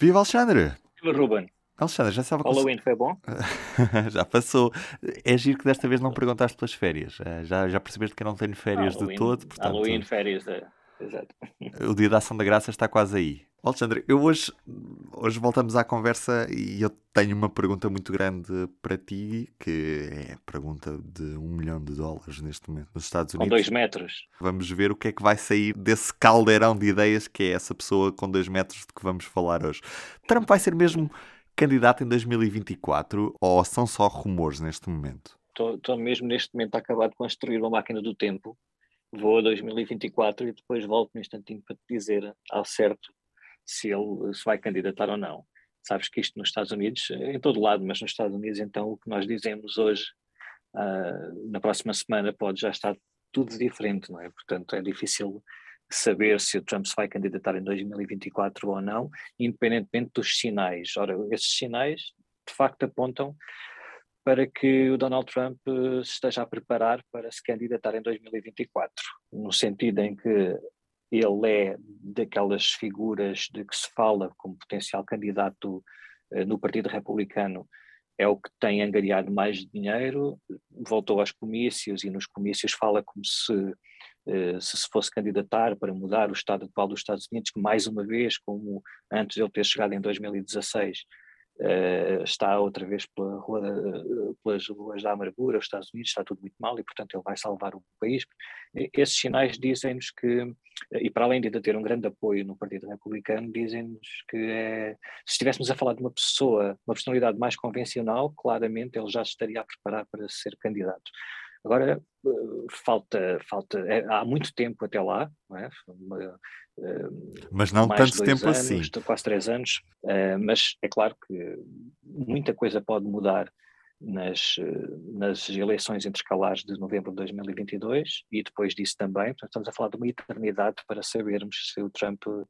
Viva Alexandre! Viva Ruben! Alexandre, já com... Halloween foi bom? já passou. É giro que desta vez não perguntaste pelas férias. Eh, já, já percebeste que eu não tenho férias Halloween, de todo. Portanto, Halloween, férias, é. Exato. O dia da ação da graça está quase aí. Alexandre, eu hoje, hoje voltamos à conversa e eu tenho uma pergunta muito grande para ti, que é a pergunta de um milhão de dólares neste momento nos Estados Unidos. Com dois metros. Vamos ver o que é que vai sair desse caldeirão de ideias que é essa pessoa com dois metros de que vamos falar hoje. Trump vai ser mesmo candidato em 2024 ou são só rumores neste momento? Estou mesmo neste momento a acabar de construir uma máquina do tempo. Vou a 2024 e depois volto no instantinho para te dizer ao certo se ele se vai candidatar ou não. Sabes que isto nos Estados Unidos, em todo lado, mas nos Estados Unidos, então o que nós dizemos hoje, uh, na próxima semana, pode já estar tudo diferente, não é? Portanto, é difícil saber se o Trump se vai candidatar em 2024 ou não, independentemente dos sinais. Ora, esses sinais de facto apontam para que o Donald Trump eh, se esteja a preparar para se candidatar em 2024, no sentido em que ele é daquelas figuras de que se fala como potencial candidato eh, no Partido Republicano, é o que tem angariado mais dinheiro, voltou aos comícios e nos comícios fala como se eh, se se fosse candidatar para mudar o estado atual dos Estados Unidos, que mais uma vez, como antes de ele ter chegado em 2016, Uh, está outra vez pela rua uh, pelas ruas da amargura, os Estados Unidos está tudo muito mal e portanto ele vai salvar o país. Esses sinais dizem-nos que, e para além de ainda ter um grande apoio no Partido Republicano, dizem-nos que é, se estivéssemos a falar de uma pessoa, uma personalidade mais convencional, claramente ele já estaria a preparar para ser candidato. Agora, eh, falta, falta é, há muito tempo até lá, não é? Mas não tanto tempo anos, assim. Quase três anos, uh, mas é claro que muita coisa pode mudar nas, nas eleições intercalares de novembro de 2022 e depois disso também. Portanto, estamos a falar de uma eternidade para sabermos se o Trump uh,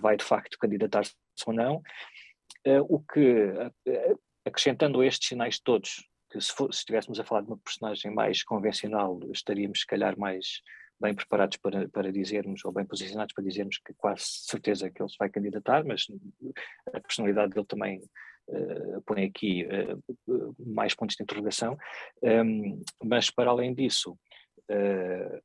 vai de facto candidatar-se ou não. O que, acrescentando estes sinais todos, que se, for, se estivéssemos a falar de uma personagem mais convencional, estaríamos se calhar mais bem preparados para, para dizermos, ou bem posicionados para dizermos que quase certeza que ele se vai candidatar, mas a personalidade dele também uh, põe aqui uh, mais pontos de interrogação. Um, mas para além disso, uh,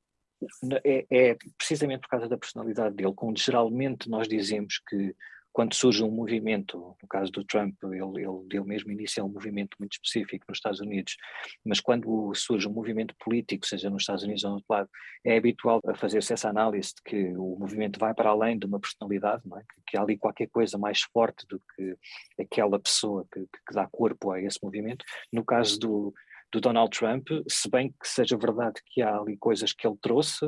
é, é, precisamente por causa da personalidade dele, quando geralmente nós dizemos que quando surge um movimento, no caso do Trump, ele, ele deu mesmo início a um movimento muito específico nos Estados Unidos, mas quando surge um movimento político, seja nos Estados Unidos ou no outro lado, é habitual fazer-se essa análise de que o movimento vai para além de uma personalidade, é? que, que, há ali qualquer coisa mais forte do que aquela pessoa que, que dá corpo a esse movimento. No caso do, do Donald Trump, se bem que seja verdade que há ali coisas que ele trouxe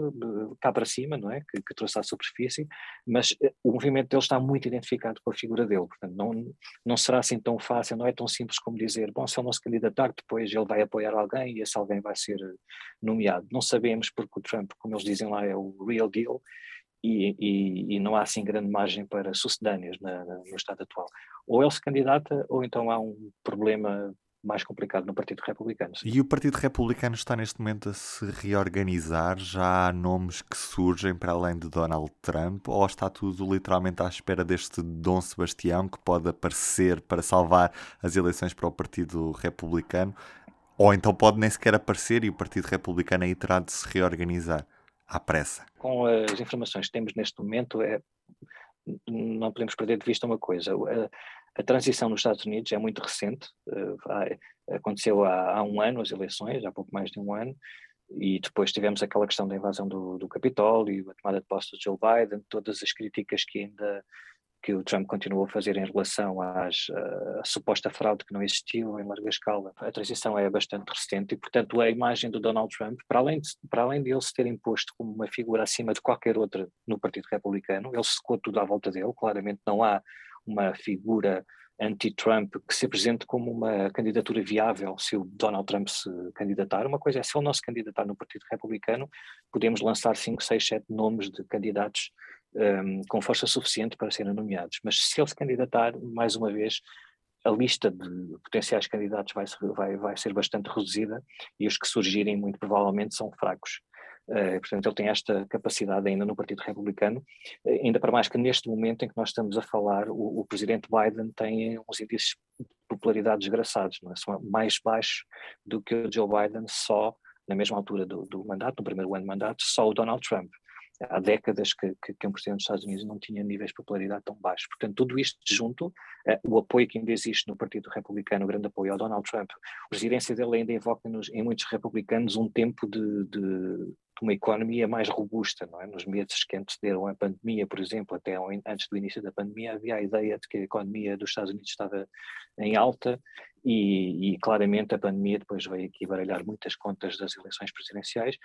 cá para cima, não é? Que, que trouxe à superfície, mas eh, o movimento dele está muito identificado com a figura dele, portanto não, não será assim tão fácil, não é tão simples como dizer, bom, se ele não se candidatar, depois ele vai apoiar alguém e esse alguém vai ser eh, nomeado. Não sabemos porque o Trump, como eles dizem lá, é o real deal, e, e, e, não há assim grande margem para sucedâneas na, na, no estado atual. Ou ele se candidata, ou então há um problema mais complicado no Partido Republicano. Sim. E o Partido Republicano está neste momento a se reorganizar? Já há nomes que surgem para além de Donald Trump? Ou está tudo literalmente à espera deste Dom Sebastião que pode aparecer para salvar as eleições para o Partido Republicano? Ou então pode nem sequer aparecer e o Partido Republicano aí terá de se reorganizar à pressa? Com as informações que temos neste momento, é, não podemos perder de vista uma coisa. A transição nos Estados Unidos é muito recente, uh, aconteceu há, há, um ano as eleições, há pouco mais de um ano, e depois tivemos aquela questão da invasão do, do Capitólio, a tomada de posse de Joe Biden, todas as críticas que ainda que o Trump continuou a fazer em relação às, uh, à suposta fraude que não existiu em larga escala. A transição é bastante recente e, portanto, a imagem do Donald Trump, para além de, para além de ele se ter imposto como uma figura acima de qualquer outra no Partido Republicano, ele secou tudo à volta dele, claramente não há uma figura anti-Trump que se apresente como uma candidatura viável se o Donald Trump se candidatar. Uma coisa é, se ele não se candidatar no Partido Republicano, podemos lançar 5, 6, 7 nomes de candidatos um, com força suficiente para serem nomeados. Mas se ele se candidatar, mais uma vez, a lista de potenciais candidatos vai, vai, vai ser bastante reduzida e os que surgirem, muito provavelmente, são fracos. Uh, portanto, ele tem esta capacidade ainda no Partido Republicano, uh, ainda para mais que neste momento em que nós estamos a falar, o, o presidente Biden tem uns índices de popularidade desgraçados, é? são mais baixos do que o Joe Biden só na mesma altura do, do mandato, no primeiro ano de mandato, só o Donald Trump há décadas que, que, que, um presidente dos Estados Unidos não tinha níveis de popularidade tão baixos. Portanto, tudo isto junto, uh, o apoio que ainda existe no Partido Republicano, o grande apoio ao Donald Trump, a presidência dele ainda invoca nos, em muitos republicanos um tempo de, de uma economia mais robusta, não é? Nos meses que antecederam a pandemia, por exemplo, até antes do início da pandemia, havia a ideia de que a economia dos Estados Unidos estava em alta e, e claramente a pandemia depois veio aqui baralhar muitas contas das eleições presidenciais.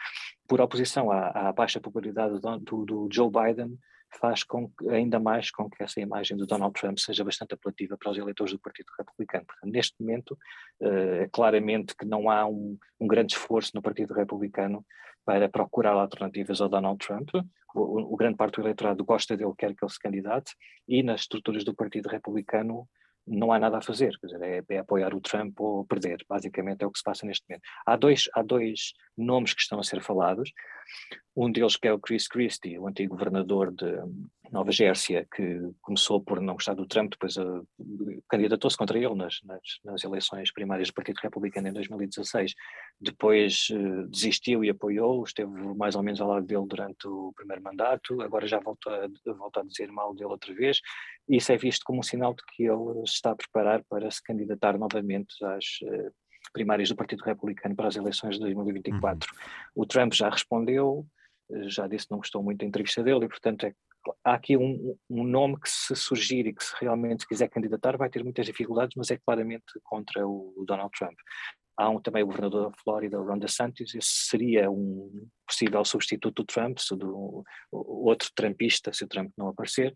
Por oposição à, à baixa popularidade do, do, Joe Biden, faz com que, ainda mais com que essa imagem do Donald Trump seja bastante apelativa para os eleitores do Partido Republicano. Portanto, neste momento, uh, claramente que não há um, um, grande esforço no Partido Republicano para procurar alternativas ao Donald Trump. O, o, grande parte do eleitorado gosta dele, quer que ele se candidate, e nas estruturas do Partido Republicano não há nada a fazer, quer dizer, é, é, apoiar o Trump ou perder, basicamente é o que se passa neste momento. Há dois, há dois nomes que estão a ser falados, um deles que é o Chris Christie, o antigo governador de Nova Gércia, que começou por não gostar do Trump, depois uh, candidatou-se contra ele nas, nas, nas, eleições primárias do Partido Republicano em 2016, depois uh, desistiu e apoiou, esteve mais ou menos ao lado dele durante o primeiro mandato, agora já volta volta a dizer mal dele outra vez, isso é visto como um sinal de que ele está a preparar para se candidatar novamente às uh, primárias do Partido Republicano para as eleições de 2024. Uhum. O Trump já respondeu, já disse que não gostou muito da entrevista dele e, portanto, é, há aqui um, um, nome que se surgir e que se realmente quiser candidatar vai ter muitas dificuldades, mas é claramente contra o Donald Trump. Há um, também o governador da Flórida, Ron DeSantis, esse seria um possível substituto do Trump, se do, outro trumpista, se o Trump não aparecer.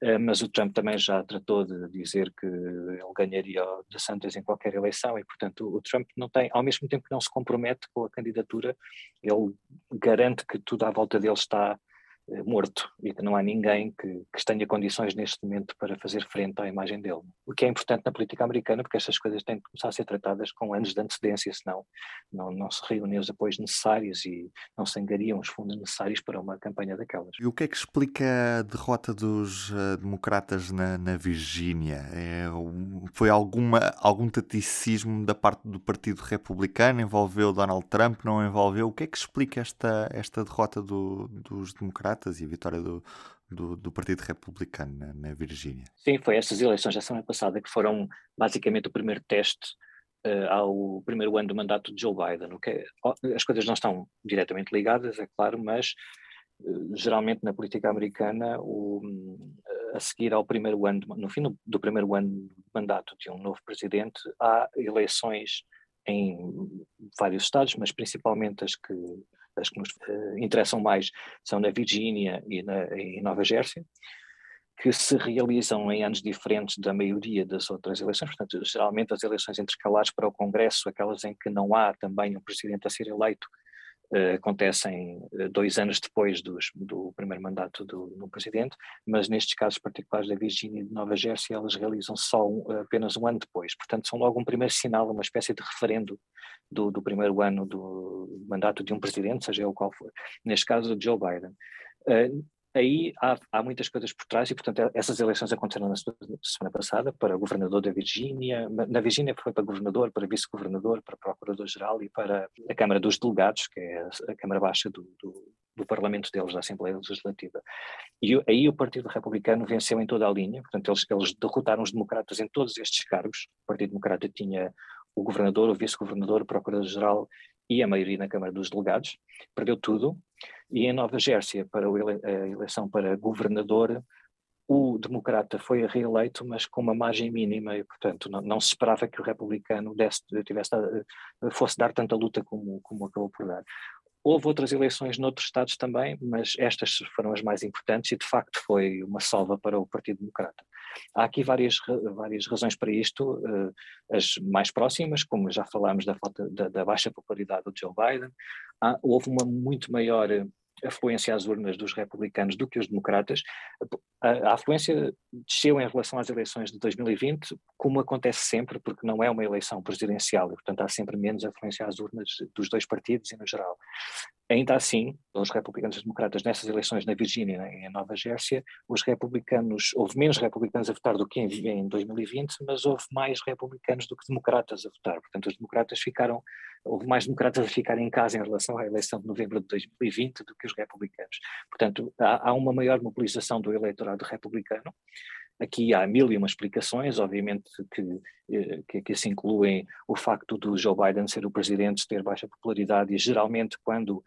Eh, mas o Trump também já tratou de dizer que ele ganharia o DeSantis em qualquer eleição e, portanto, o Trump não tem, ao mesmo tempo que não se compromete com a candidatura, ele garante que tudo à volta dele está morto e que não há ninguém que, que tenha condições neste momento para fazer frente à imagem dele. O que é importante na política americana, porque estas coisas têm que começar a ser tratadas com anos de antecedência, senão não, não se reúnem os apoios necessários e não se angariam os fundos necessários para uma campanha daquelas. E o que é que explica a derrota dos uh, democratas na, na Virgínia? É, foi alguma, algum taticismo da parte do Partido Republicano? Envolveu Donald Trump? Não envolveu? O que é que explica esta, esta derrota do, dos democratas? Democratas e a vitória do, do, do Partido Republicano na, na, Virgínia. Sim, foi essas eleições da semana passada que foram basicamente o primeiro teste uh, ao primeiro ano do mandato de Joe Biden. Okay? As coisas não estão diretamente ligadas, é claro, mas uh, geralmente na política americana, o, uh, a seguir ao primeiro ano, no fim do, do primeiro ano de mandato de um novo presidente, há eleições em vários estados, mas principalmente as que as que nos uh, interessam mais são na Virgínia e na em Nova Jersey, que se realizam em anos diferentes da maioria das outras eleições. Portanto, geralmente as eleições intercalares para o Congresso, aquelas em que não há também um presidente a ser eleito, acontecem uh, dois anos depois dos, do primeiro mandato do, do, presidente, mas nestes casos particulares da Virgínia e de Nova Jersey, elas realizam só um, apenas um ano depois. Portanto, são logo um primeiro sinal, uma espécie de referendo do, do primeiro ano do mandato de um presidente, seja ele qual for. Neste caso, Joe Biden. Uh, aí há, há, muitas coisas por trás e, portanto, essas eleições aconteceram na semana passada para governador da Virgínia, na Virgínia foi para governador, para vice-governador, para procurador-geral e para a Câmara dos Delegados, que é a Câmara Baixa do, do, do Parlamento deles, da Assembleia Legislativa. E aí o Partido Republicano venceu em toda a linha, portanto, eles, eles derrotaram os democratas em todos estes cargos. O Partido Democrata tinha o governador, o vice-governador, o procurador-geral e a maioria na Câmara dos Delegados, perdeu tudo, e em Nova Jersey, para a eleição para governador, o democrata foi reeleito, mas com uma margem mínima, e portanto não, não se esperava que o republicano desse, tivesse, fosse dar tanta luta como, como acabou por dar. Houve outras eleições noutros estados também, mas estas foram as mais importantes e de facto foi uma salva para o Partido Democrata. Há aqui várias, várias razões para isto, eh, as mais próximas, como já falámos da, falta, da, da baixa popularidade do Joe Biden, há, houve uma muito maior afluência às urnas dos republicanos do que os democratas. A, a, afluência desceu em relação às eleições de 2020, como acontece sempre, porque não é uma eleição presidencial e, portanto, há sempre menos afluência às urnas dos dois partidos e no geral. Ainda assim, os republicanos e democratas nessas eleições na Virgínia e em Nova Jersey, os republicanos, houve menos republicanos a votar do que em, em 2020, mas houve mais republicanos do que democratas a votar. Portanto, os democratas ficaram, houve mais democratas a ficar em casa em relação à eleição de novembro de 2020 do que os republicanos. Portanto, há, há uma maior mobilização do eleitorado republicano. Aqui há mil e uma explicações, obviamente que, eh, que, que se incluem o facto do Joe Biden ser o presidente, ter baixa popularidade e geralmente quando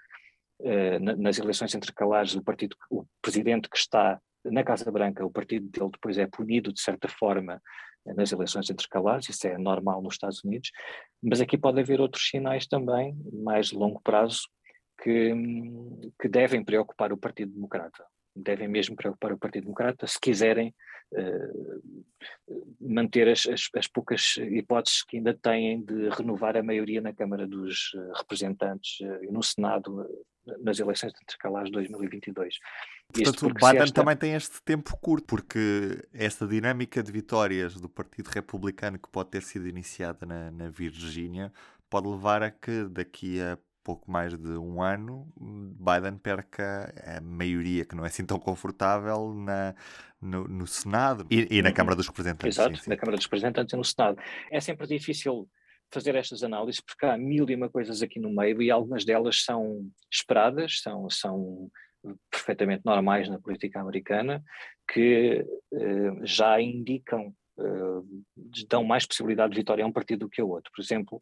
nas eleições intercalares o partido, o presidente que está na Casa Branca, o partido dele depois é punido de certa forma eh, nas eleições intercalares, isso é normal nos Estados Unidos, mas aqui pode haver outros sinais também, mais de longo prazo, que, que devem preocupar o Partido Democrata. Devem mesmo preocupar o Partido Democrata se quiserem uh, manter as, as, as, poucas hipóteses que ainda têm de renovar a maioria na Câmara dos eh, Representantes e no Senado nas eleições intercalares de 2022. Portanto, o Biden esta... também tem este tempo curto, porque esta dinâmica de vitórias do Partido Republicano que pode ter sido iniciada na, na Virgínia pode levar a que daqui a pouco mais de um ano, Biden perca a maioria, que não é assim tão confortável, na, no, no Senado e, e na uhum. Câmara dos Representantes. Exato, sim, sim. na Câmara dos Representantes e no Senado. É sempre difícil fazer estas análises porque há mil e uma coisas aqui no meio e algumas delas são esperadas, são, são perfeitamente normais na política americana, que eh, já indicam, eh, dão mais possibilidade de vitória a um partido do que ao outro. Por exemplo,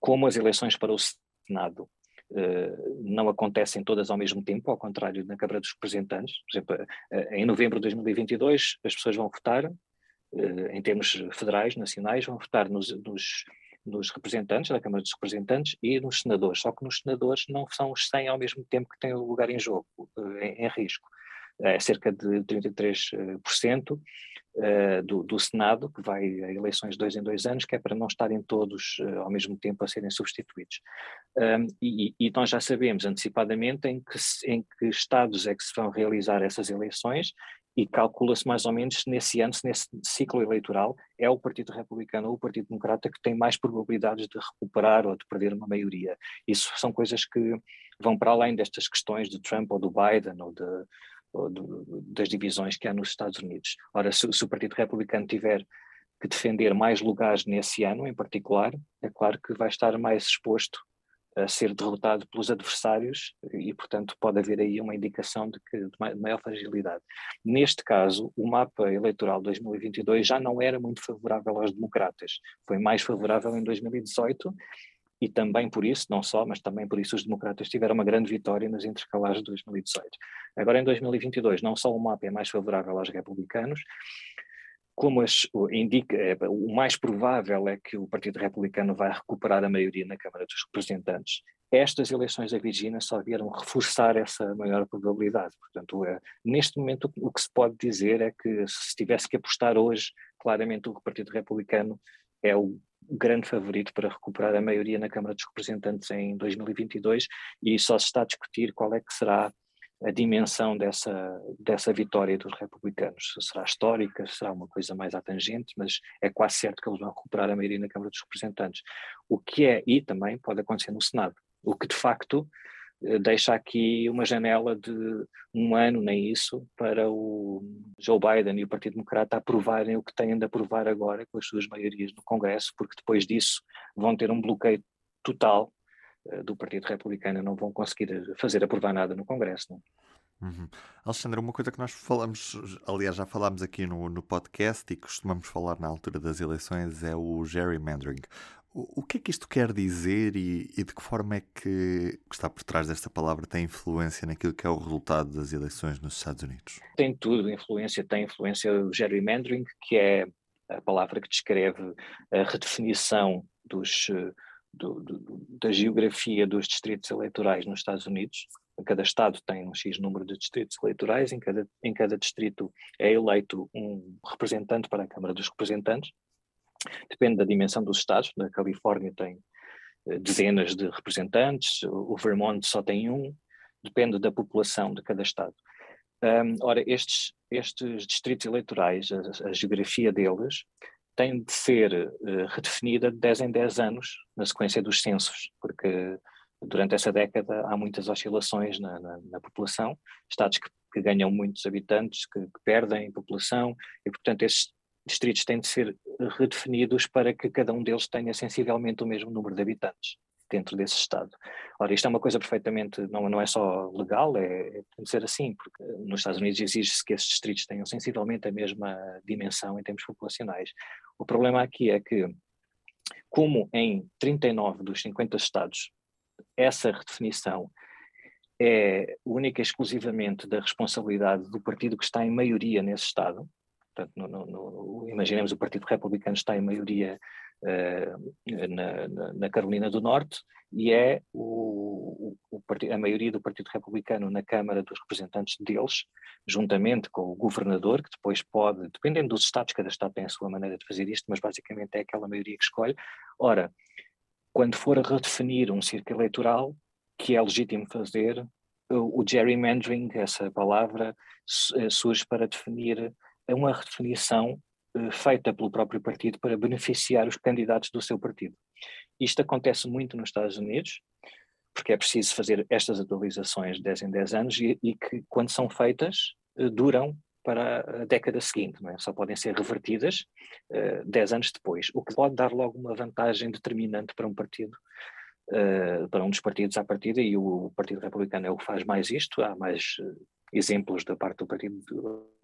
como as eleições para o Senado uh, não acontecem todas ao mesmo tempo, ao contrário da Câmara dos Representantes. Por exemplo, uh, em novembro de 2022 as pessoas vão votar, uh, em termos federais, nacionais, vão votar nos, nos, nos, representantes da Câmara dos Representantes e nos senadores, só que nos senadores não são os 100 ao mesmo tempo que têm o lugar em jogo, em, em risco. É cerca de 33% uh, do, do, Senado, que vai a eleições dois em dois anos, que é para não estarem todos ao mesmo tempo a serem substituídos. E, e, nós já sabemos antecipadamente em que, em que estados é que se vão realizar essas eleições e calcula-se mais ou menos nesse ano, nesse ciclo eleitoral, é o Partido Republicano ou o Partido Democrata que tem mais probabilidades de recuperar ou de perder uma maioria. Isso são coisas que vão para além destas questões de Trump ou do Biden ou de, das divisões que há nos Estados Unidos. Ora, se, se, o Partido Republicano tiver que defender mais lugares nesse ano, em particular, é claro que vai estar mais exposto a ser derrotado pelos adversários e, portanto, pode haver aí uma indicação de, que, de maior fragilidade. Neste caso, o mapa eleitoral de 2022 já não era muito favorável aos democratas, foi mais favorável em 2018 e também por isso, não só, mas também por isso os democratas tiveram uma grande vitória nas intercalares de 2018. Agora em 2022, não só o mapa é mais favorável aos republicanos, como as, indica, é, o mais provável é que o Partido Republicano vai recuperar a maioria na Câmara dos Representantes. Estas eleições da Virgínia só vieram reforçar essa maior probabilidade. Portanto, é, neste momento, o que se pode dizer é que se tivesse que apostar hoje, claramente o Partido Republicano é o grande favorito para recuperar a maioria na Câmara dos Representantes em 2022 e só se está a discutir qual é que será a dimensão dessa, dessa vitória dos republicanos. Se será histórica, será uma coisa mais atangente, mas é quase certo que eles vão recuperar a maioria na Câmara dos Representantes. O que é, e também pode acontecer no Senado, o que de facto eh, deixa aqui uma janela de um ano, nem isso, para o Joe Biden e o Partido Democrata aprovarem o que têm de aprovar agora com as suas maiorias no Congresso, porque depois disso vão ter um bloqueio total do Partido Republicano, não vão conseguir fazer aprovar nada no Congresso. Não? Uhum. Alexandre, uma coisa que nós falamos, aliás, já falámos aqui no, no podcast e costumamos falar na altura das eleições, é o gerrymandering. O, o que é que isto quer dizer e, e de que forma é que, que está por trás desta palavra tem influência naquilo que é o resultado das eleições nos Estados Unidos? Tem tudo, influência, tem influência o gerrymandering, que é a palavra que descreve a redefinição dos, do, do, da geografia dos distritos eleitorais nos Estados Unidos. Cada estado tem um X número de distritos eleitorais, em cada, em cada distrito é eleito um representante para a Câmara dos Representantes, Depende da dimensão dos estados. Na Califórnia tem eh, dezenas de representantes, o Vermont só tem um, depende da população de cada estado. Um, ora, estes, estes distritos eleitorais, a, a, geografia deles, tem de ser uh, redefinida de 10 em 10 anos, na sequência dos censos, porque durante essa década há muitas oscilações na, na, na população, estados que, que, ganham muitos habitantes, que, que, perdem população, e portanto esses distritos têm de ser redefinidos para que cada um deles tenha sensivelmente o mesmo número de habitantes dentro desse Estado. Ora, isto é uma coisa perfeitamente, não, não é só legal, é, é ser assim, porque nos Estados Unidos exige-se que esses distritos tenham sensivelmente a mesma dimensão em termos populacionais. O problema aqui é que, como em 39 dos 50 Estados, essa redefinição é única e exclusivamente da responsabilidade do partido que está em maioria nesse Estado, portanto, no, no, no, imaginemos o Partido Republicano está em maioria uh, na, na, Carolina do Norte e é o, o, a maioria do Partido Republicano na Câmara dos Representantes deles, juntamente com o governador, que depois pode, dependendo dos estados, cada estado tem a sua maneira de fazer isto, mas basicamente é aquela maioria que escolhe. Ora, quando for a redefinir um círculo eleitoral, que é legítimo fazer, o, gerrymandering, essa palavra, eh, surge para definir uma redefinição eh, feita pelo próprio partido para beneficiar os candidatos do seu partido. Isto acontece muito nos Estados Unidos, porque é preciso fazer estas atualizações de 10 em 10 anos e, e que, quando são feitas, eh, duram para a década seguinte, é? só podem ser revertidas uh, 10 anos depois, o que pode dar logo uma vantagem determinante para um partido, uh, para um dos partidos à partida, e o Partido Republicano é o que faz mais isto, há mais exemplos da parte do Partido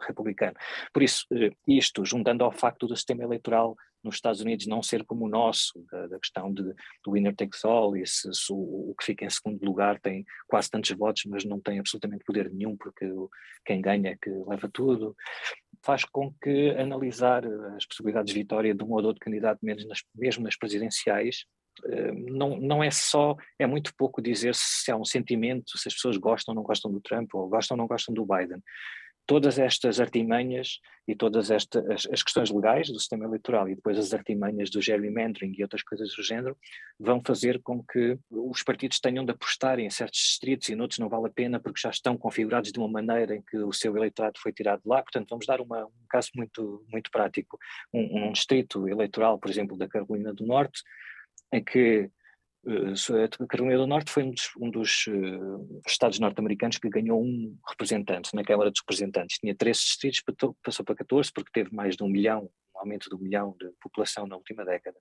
Republicano. Por isso, eh, isto, juntando ao facto do sistema eleitoral nos Estados Unidos não ser como o nosso, da, da questão de, do winner takes all, e se, se o, o, que fica em segundo lugar tem quase tantos votos, mas não tem absolutamente poder nenhum, porque quem ganha é que leva tudo, faz com que analisar as possibilidades de vitória de um ou de outro candidato, mesmo nas, mesmo nas presidenciais, eh, não, não é só, é muito pouco dizer se há um sentimento, se as pessoas gostam ou não gostam do Trump, ou gostam ou não gostam do Biden. Todas estas artimanhas e todas estas as, as questões legais do sistema eleitoral e depois as artimanhas do gerrymandering e outras coisas do género vão fazer com que os partidos tenham de apostar em certos distritos e noutros não vale a pena porque já estão configurados de uma maneira em que o seu eleitorado foi tirado de lá. Portanto, vamos dar uma, um caso muito, muito prático. Um, um distrito eleitoral, por exemplo, da Carolina do Norte, em que a Carolina do Norte foi um dos, um dos uh, estados norte-americanos que ganhou um representante na Câmara dos Representantes. Tinha 13 distritos, passou para 14 porque teve mais de um milhão, um aumento de um milhão de população na última década.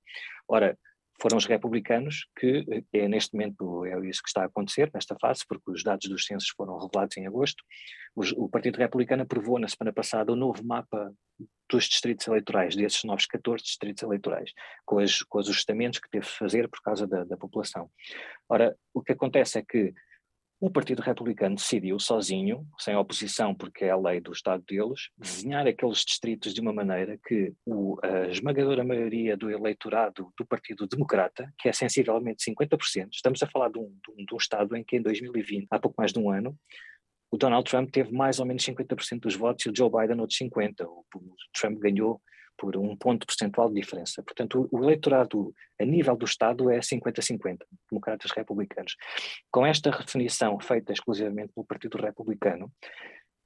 Ora, foram os republicanos que, é neste momento, é isso que está a acontecer nesta fase, porque os dados dos censos foram revelados em agosto. o Partido Republicano aprovou na semana passada o novo mapa dos distritos eleitorais, desses novos 14 distritos eleitorais, com, as, com os ajustamentos que teve de fazer por causa da, da população. Ora, o que acontece é que o Partido Republicano decidiu sozinho, sem oposição, porque é a lei do Estado deles, desenhar aqueles distritos de uma maneira que o, a esmagadora maioria do eleitorado do Partido Democrata, que é sensivelmente 50%, estamos a falar de um, de um, de um Estado em que em 2020, há pouco mais de um ano, o Donald Trump teve mais ou menos 50% dos votos e o Joe Biden outros 50%. O, Trump ganhou por um ponto percentual de diferença. Portanto, o, eleitorado a nível do Estado é 50-50, democratas republicanos. Com esta definição feita exclusivamente pelo Partido Republicano,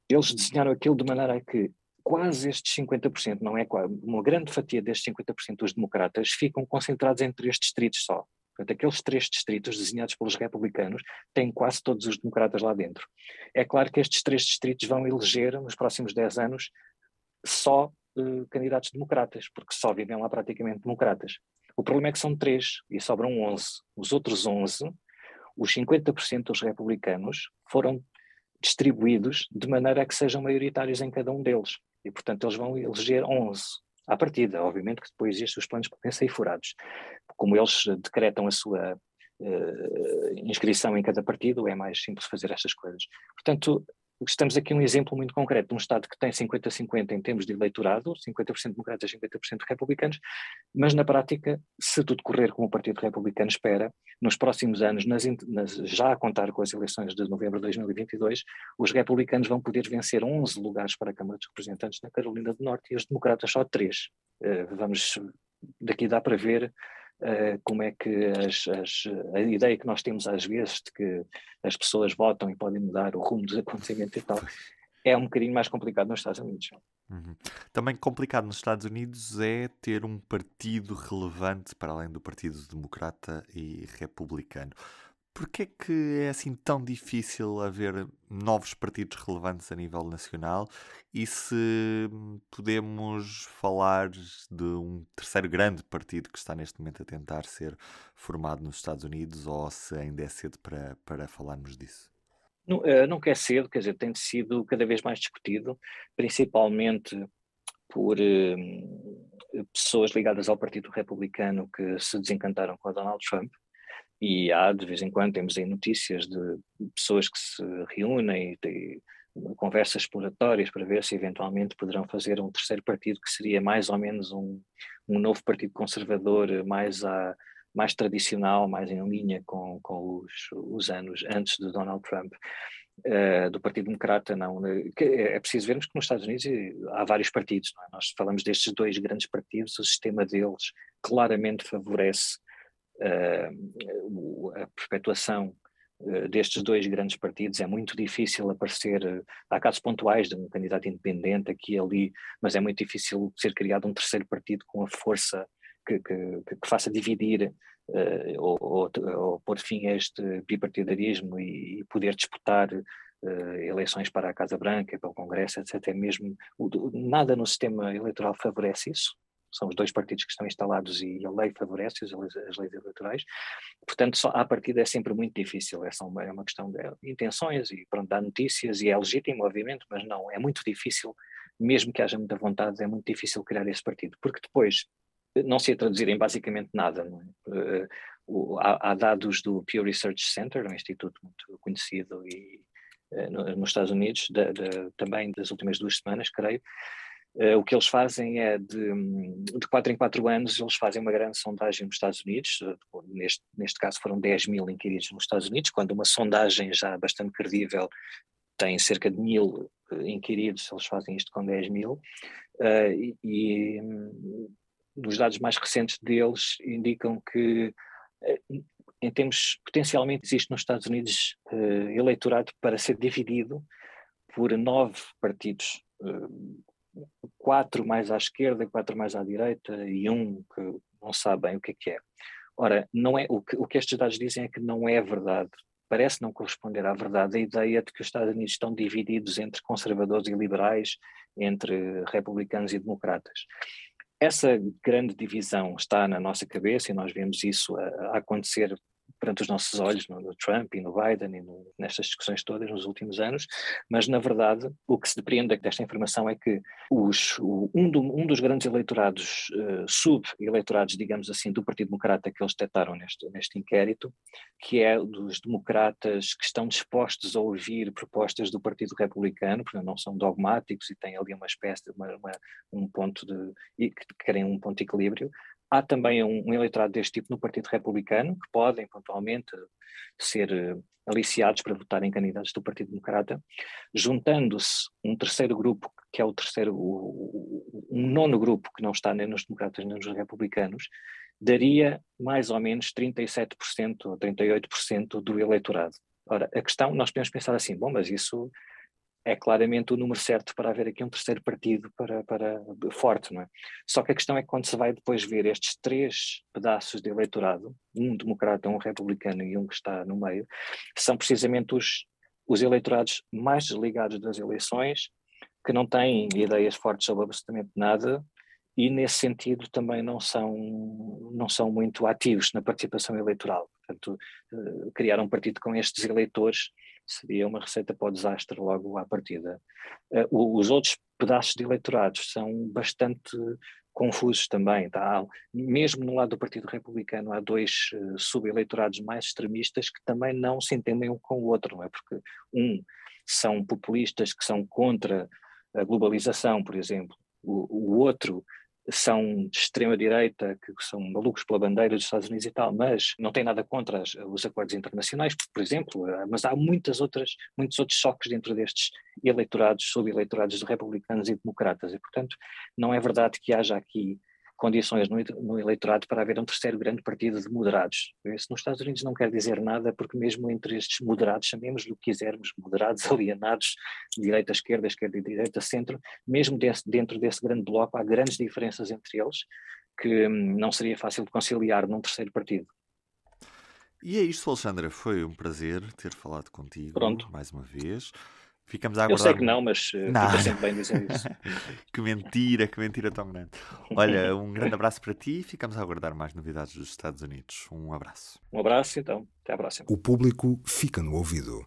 eles desenharam aquilo de maneira a que quase estes 50%, não é quase, uma grande fatia destes 50% dos democratas ficam concentrados em três distritos só. Portanto, aqueles três distritos desenhados pelos republicanos têm quase todos os democratas lá dentro. É claro que estes três distritos vão eleger, nos próximos 10 anos, só uh, candidatos democratas, porque só vivem lá praticamente democratas. O problema é que são três e sobram 11. Os outros 11, os 50% dos republicanos, foram distribuídos de maneira a que sejam maioritários em cada um deles. E, portanto, eles vão eleger 11 à partida. Obviamente que depois estes os planos podem sair furados. Como eles decretam a sua uh, inscrição em cada partido, é mais simples fazer estas coisas. Portanto, estamos aqui um exemplo muito concreto de um Estado que tem 50-50 em termos de eleitorado, 50% democratas, 50% republicanos, mas na prática, se tudo correr como o Partido Republicano espera, nos próximos anos, nas, nas, já a contar com as eleições de novembro de 2022, os republicanos vão poder vencer 11 lugares para a Câmara dos Representantes na Carolina do Norte e os democratas só 3. Uh, vamos, daqui dá para ver como é que as, as, a ideia que nós temos às vezes de que as pessoas votam e podem mudar o rumo dos acontecimentos e tal, é um bocadinho mais complicado nos Estados Unidos. Uhum. Também complicado nos Estados Unidos é ter um partido relevante para além do Partido Democrata e Republicano. Porquê que é assim tão difícil haver novos partidos relevantes a nível nacional? E se podemos falar de um terceiro grande partido que está neste momento a tentar ser formado nos Estados Unidos, ou se ainda é cedo para, para falarmos disso? Não, eh, nunca é cedo, quer dizer, tem sido cada vez mais discutido, principalmente por eh, pessoas ligadas ao Partido Republicano que se desencantaram com Donald Trump e há, de vez em quando, temos aí notícias de pessoas que se reúnem e conversas exploratórias para ver se eventualmente poderão fazer um terceiro partido que seria mais ou menos um, um novo partido conservador, mais, a, mais tradicional, mais em linha com, com os, os anos antes de Donald Trump. Uh, do Partido Democrata, não. Né, é preciso vermos que nos Estados Unidos há vários partidos, é? Nós falamos destes dois grandes partidos, o sistema deles claramente favorece a perpetuação uh, destes dois grandes partidos é muito difícil aparecer, uh, há casos pontuais de um candidato independente aqui e ali, mas é muito difícil ser criado um terceiro partido com a força que, que, que faça dividir uh, ou, ou, ou pôr fim a este bipartidarismo e, e poder disputar uh, eleições para a Casa Branca, para o Congresso, etc. É mesmo, o, nada no sistema eleitoral favorece isso são os dois partidos que estão instalados e a lei favorece as leis, as leis eleitorais. Portanto, só, à partida é sempre muito difícil, é, uma, é uma questão de intenções e pronto, dá notícias e é legítimo, obviamente, mas não, é muito difícil, mesmo que haja muita vontade, é muito difícil criar esse partido, porque depois não se traduzir em basicamente nada. É? Uh, há, há, dados do Pew Research Center, um instituto muito conhecido e, uh, nos Estados Unidos, de, de, também das últimas duas semanas, creio, Uh, o que eles fazem é de, de 4 em 4 anos, eles fazem uma grande sondagem nos Estados Unidos, uh, neste, neste caso foram 10 mil inquiridos nos Estados Unidos, quando uma sondagem já bastante credível tem cerca de mil uh, inquiridos, eles fazem isto com 10 mil, e, e um, os dados mais recentes deles indicam que em termos, potencialmente existe nos Estados Unidos eleitorado para ser dividido por nove partidos quatro mais à esquerda, quatro mais à direita e um que não sabe bem o que é que é. Ora, não é, o, que, o que estes dados dizem é que não é verdade. Parece não corresponder à verdade a ideia de que os Estados Unidos estão divididos entre conservadores e liberais, entre republicanos e democratas. Essa grande divisão está na nossa cabeça e nós vemos isso a, a acontecer perante os nossos olhos no, no Trump e no Biden e no, nestas discussões todas nos últimos anos, mas na verdade o que se depreende desta informação é que os, o, um, do, um, dos grandes eleitorados, uh, sub-eleitorados, digamos assim, do Partido Democrata que eles detectaram neste, neste inquérito, que é dos democratas que estão dispostos a ouvir propostas do Partido Republicano, porque não são dogmáticos e têm ali uma espécie uma, uma, um ponto de, que querem um ponto de equilíbrio, Há também um, um, eleitorado deste tipo no Partido Republicano, que podem pontualmente ser uh, aliciados para votar em candidatos do Partido Democrata, juntando-se um terceiro grupo, que é o terceiro, o, um nono grupo que não está nem nos democratas nem nos republicanos, daria mais ou menos 37% ou 38% do eleitorado. Ora, a questão, nós podemos pensar assim, bom, mas isso é claramente o número certo para haver aqui um terceiro partido para, para forte, não é? Só que a questão é que quando se vai depois ver estes três pedaços de eleitorado, um democrata, um republicano e um que está no meio, são precisamente os, os eleitorados mais desligados das eleições, que não têm ideias fortes sobre absolutamente nada e nesse sentido também não são, não são muito ativos na participação eleitoral. Portanto, eh, criar um partido com estes eleitores seria uma receita para o desastre logo à partida. Eh, os outros pedaços de eleitorados são bastante confusos também. Tá? Mesmo no lado do Partido Republicano há dois uh, subeleitorados mais extremistas que também não se entendem um com o outro, não é? Porque um são populistas que são contra a globalização, por exemplo. O, o outro são de extrema-direita, que são malucos pela bandeira dos Estados Unidos e tal, mas não têm nada contra os acordos internacionais, por exemplo, eh, mas há muitas outras, muitos outros choques dentro destes eleitorados, sub-eleitorados de republicanos e democratas, e portanto não é verdade que haja aqui condições no, no, eleitorado para haver um terceiro grande partido de moderados. Isso nos Estados Unidos não quer dizer nada, porque mesmo entre estes moderados, chamemos-lhe o que quisermos, moderados, alienados, direita, esquerda, esquerda e direita, centro, mesmo desse, dentro desse grande bloco há grandes diferenças entre eles que hum, não seria fácil de conciliar num terceiro partido. E é isto, Alexandra. Foi um prazer ter falado contigo Pronto. mais uma vez. Ficamos a Eu aguardar. sei que não, mas uh, Não. fica sempre bem dizer isso. que mentira, que mentira tão grande. Olha, um grande abraço para ti e ficamos a aguardar mais novidades dos Estados Unidos. Um abraço. Um abraço, então. Até à próxima. O público fica no ouvido.